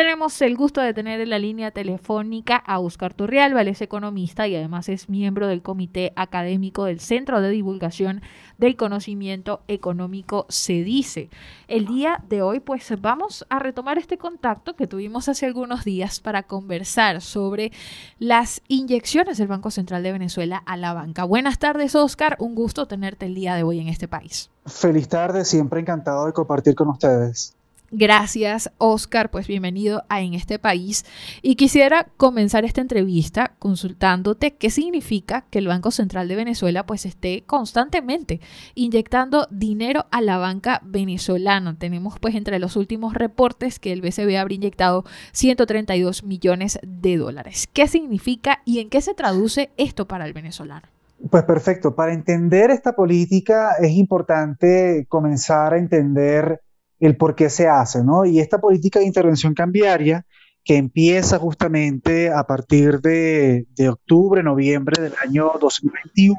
Tenemos el gusto de tener en la línea telefónica a Oscar Turrialba, es economista y además es miembro del Comité Académico del Centro de Divulgación del Conocimiento Económico CEDICE. El día de hoy pues vamos a retomar este contacto que tuvimos hace algunos días para conversar sobre las inyecciones del Banco Central de Venezuela a la banca. Buenas tardes Oscar, un gusto tenerte el día de hoy en este país. Feliz tarde, siempre encantado de compartir con ustedes. Gracias, Oscar. Pues bienvenido a En este país. Y quisiera comenzar esta entrevista consultándote qué significa que el Banco Central de Venezuela pues esté constantemente inyectando dinero a la banca venezolana. Tenemos pues entre los últimos reportes que el BCB habría inyectado 132 millones de dólares. ¿Qué significa y en qué se traduce esto para el venezolano? Pues perfecto. Para entender esta política es importante comenzar a entender el por qué se hace, ¿no? Y esta política de intervención cambiaria que empieza justamente a partir de, octubre, noviembre del año 2021,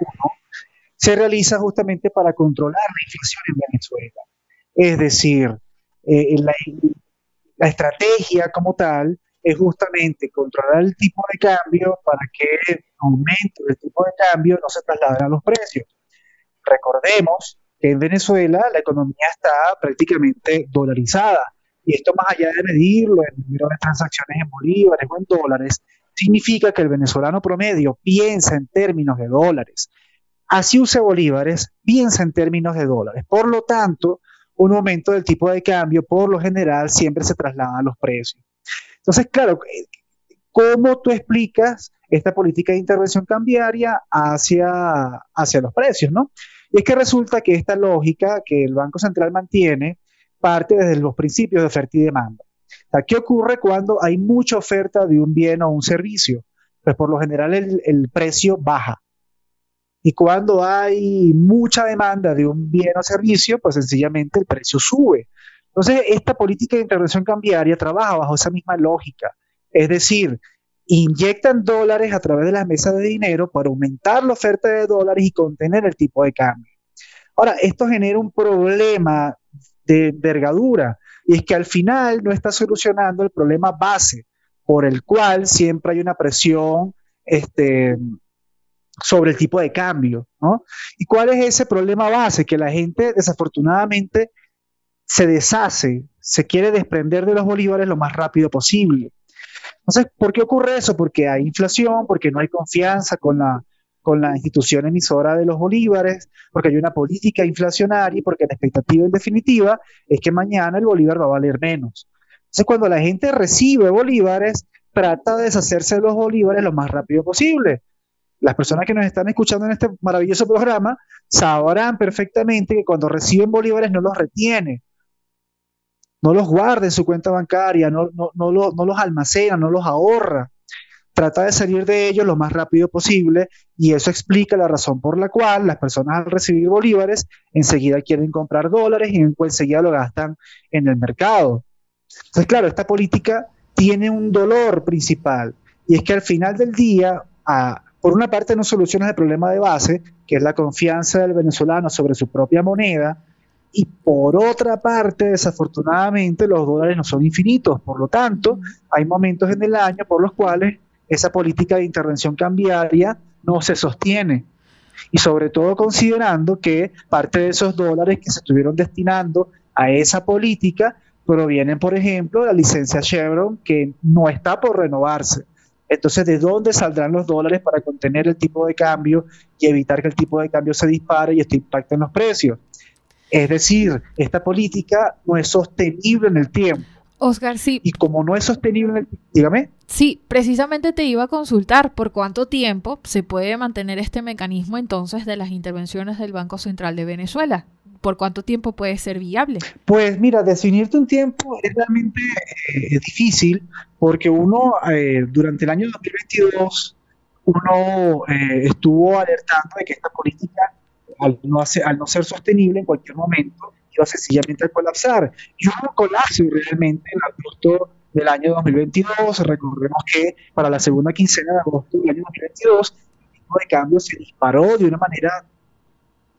se realiza justamente para controlar la inflación en Venezuela. Es decir, eh, la, la, estrategia como tal es justamente controlar el tipo de cambio para que el aumento del tipo de cambio no se traslade a los precios. Recordemos que en Venezuela la economía está prácticamente dolarizada. Y esto más allá de medirlo en número de transacciones en bolívares o en dólares, significa que el venezolano promedio piensa en términos de dólares. Así use bolívares, piensa en términos de dólares. Por lo tanto, un aumento del tipo de cambio, por lo general, siempre se traslada a los precios. Entonces, claro, ¿cómo tú explicas esta política de intervención cambiaria hacia, hacia los precios, no? Y es que resulta que esta lógica que el Banco Central mantiene parte desde los principios de oferta y demanda. ¿qué ocurre cuando hay mucha oferta de un bien o un servicio? Pues por lo general el, el precio baja. Y cuando hay mucha demanda de un bien o servicio, pues sencillamente el precio sube. Entonces, esta política de intervención cambiaria trabaja bajo esa misma lógica. Es decir, inyectan dólares a través de las mesas de dinero para aumentar la oferta de dólares y contener el tipo de cambio. Ahora, esto genera un problema de envergadura y es que al final no está solucionando el problema base por el cual siempre hay una presión este, sobre el tipo de cambio. ¿no? ¿Y cuál es ese problema base? Que la gente desafortunadamente se deshace, se quiere desprender de los bolívares lo más rápido posible. Entonces, ¿por qué ocurre eso? Porque hay inflación, porque no hay confianza con la, con la institución emisora de los bolívares, porque hay una política inflacionaria y porque la expectativa en definitiva es que mañana el bolívar va a valer menos. Entonces, cuando la gente recibe bolívares, trata de deshacerse de los bolívares lo más rápido posible. Las personas que nos están escuchando en este maravilloso programa sabrán perfectamente que cuando reciben bolívares no los retiene, no los guarda en su cuenta bancaria, no, no, los almacena, no los ahorra. Trata de salir de ellos lo más rápido posible y eso explica la razón por la cual las personas al recibir bolívares enseguida quieren comprar dólares y enseguida lo gastan en el mercado. Entonces, claro, esta política tiene un dolor principal y es que al final del día, por una parte no soluciona el problema de base, que es la confianza del venezolano sobre su propia moneda, y por otra parte, desafortunadamente, los dólares no son infinitos. Por lo tanto, hay momentos en el año por los cuales esa política de intervención cambiaria no se sostiene. Y sobre todo considerando que parte de esos dólares que se estuvieron destinando a esa política provienen, por ejemplo, de la licencia Chevron, que no está por renovarse. Entonces, ¿de dónde saldrán los dólares para contener el tipo de cambio y evitar que el tipo de cambio se dispare y esto impacte en los precios? Es decir, esta política no es sostenible en el tiempo. Oscar, sí. Y como no es sostenible dígame. Sí, precisamente te iba a consultar por cuánto tiempo se puede mantener este mecanismo entonces de las intervenciones del Banco Central de Venezuela. ¿Por cuánto tiempo puede ser viable? Pues mira, definirte un tiempo es realmente eh, difícil porque uno eh, durante el año 2022 uno eh, estuvo alertando de que esta política al no, al no ser sostenible en cualquier momento, iba sencillamente a colapsar. Y hubo un colapso realmente en agosto del año 2022. Recordemos que para la segunda quincena de agosto del año 2022, el tipo de cambio se disparó de una manera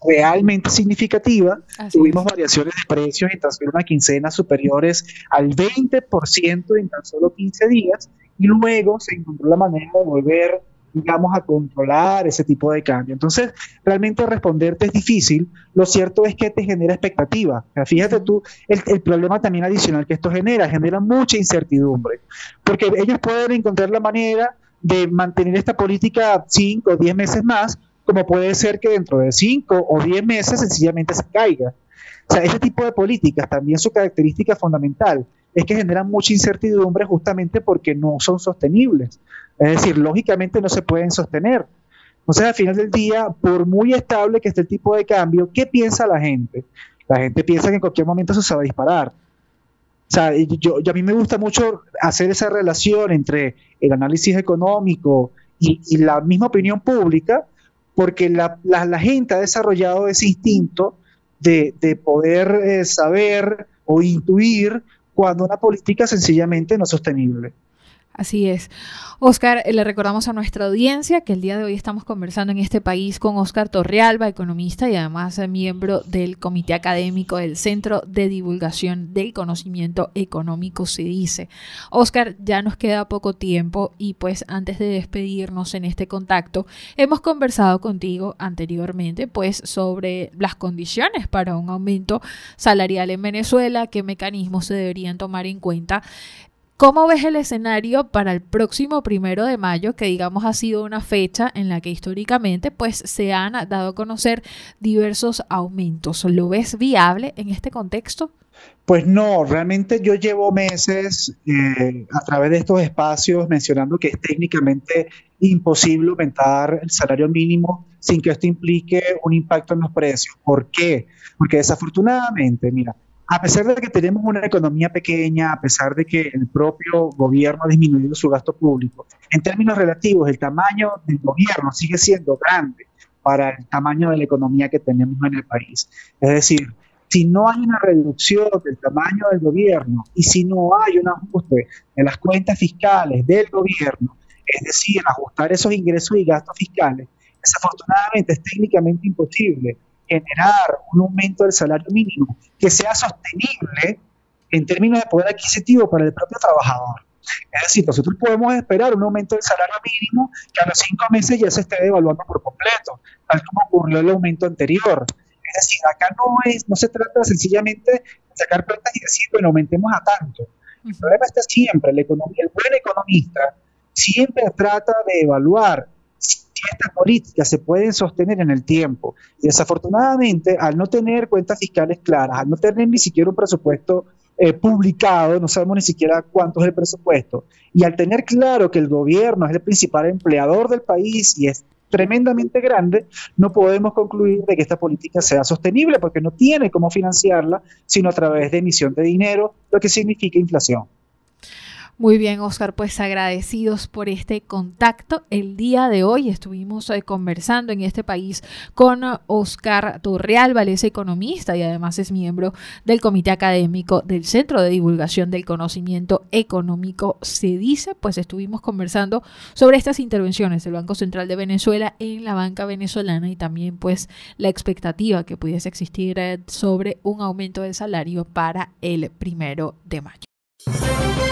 realmente significativa. Tuvimos variaciones de precios en tan solo una quincena superiores al 20% en tan solo 15 días y luego se encontró la manera de volver digamos, a controlar ese tipo de cambio. Entonces, realmente responderte es difícil. Lo cierto es que te genera expectativa. fíjate tú, el, el, problema también adicional que esto genera, genera mucha incertidumbre, porque ellos pueden encontrar la manera de mantener esta política 5 o 10 meses más, como puede ser que dentro de 5 o 10 meses sencillamente se caiga. O sea, este tipo de políticas, también su característica fundamental, es que generan mucha incertidumbre justamente porque no son sostenibles. Es decir, lógicamente no se pueden sostener. Entonces, al final del día, por muy estable que esté el tipo de cambio, ¿qué piensa la gente? La gente piensa que en cualquier momento eso se va a disparar. O sea, yo, a mí me gusta mucho hacer esa relación entre el análisis económico y, la misma opinión pública, porque la, gente ha desarrollado ese instinto de, poder eh, saber o intuir cuando una política sencillamente no es sostenible. Así es. Oscar, le recordamos a nuestra audiencia que el día de hoy estamos conversando en este país con Oscar Torrealba, economista y además miembro del Comité Académico del Centro de Divulgación del Conocimiento Económico, se dice. Oscar, ya nos queda poco tiempo y pues antes de despedirnos en este contacto, hemos conversado contigo anteriormente pues sobre las condiciones para un aumento salarial en Venezuela, qué mecanismos se deberían tomar en cuenta ¿Cómo ves el escenario para el próximo primero de mayo, que digamos ha sido una fecha en la que históricamente pues se han dado a conocer diversos aumentos? ¿Lo ves viable en este contexto? Pues no, realmente yo llevo meses eh, a través de estos espacios mencionando que es técnicamente imposible aumentar el salario mínimo sin que esto implique un impacto en los precios. ¿Por qué? Porque desafortunadamente, mira, a pesar de que tenemos una economía pequeña, a pesar de que el propio gobierno ha disminuido su gasto público, en términos relativos el tamaño del gobierno sigue siendo grande para el tamaño de la economía que tenemos en el país. Es decir, si no hay una reducción del tamaño del gobierno y si no hay un ajuste en las cuentas fiscales del gobierno, es decir, ajustar esos ingresos y gastos fiscales, desafortunadamente es técnicamente imposible generar un aumento del salario mínimo que sea sostenible en términos de poder adquisitivo para el propio trabajador. Es decir, nosotros podemos esperar un aumento del salario mínimo que a los cinco meses ya se esté devaluando por completo, tal como ocurrió el aumento anterior. Es decir, acá no, es, no se trata sencillamente de sacar cuentas y decir, bueno, aumentemos a tanto. El problema está siempre, el buen economista siempre trata de evaluar estas políticas se pueden sostener en el tiempo. Y desafortunadamente, al no tener cuentas fiscales claras, al no tener ni siquiera un presupuesto eh, publicado, no sabemos ni siquiera cuánto es el presupuesto, y al tener claro que el gobierno es el principal empleador del país y es tremendamente grande, no podemos concluir de que esta política sea sostenible porque no tiene cómo financiarla, sino a través de emisión de dinero, lo que significa inflación. Muy bien, Oscar, pues agradecidos por este contacto. El día de hoy estuvimos eh, conversando en este país con Oscar Torreal, es economista y además es miembro del Comité Académico del Centro de Divulgación del Conocimiento Económico, se dice, pues estuvimos conversando sobre estas intervenciones del Banco Central de Venezuela en la banca venezolana y también pues la expectativa que pudiese existir eh, sobre un aumento del salario para el primero de mayo.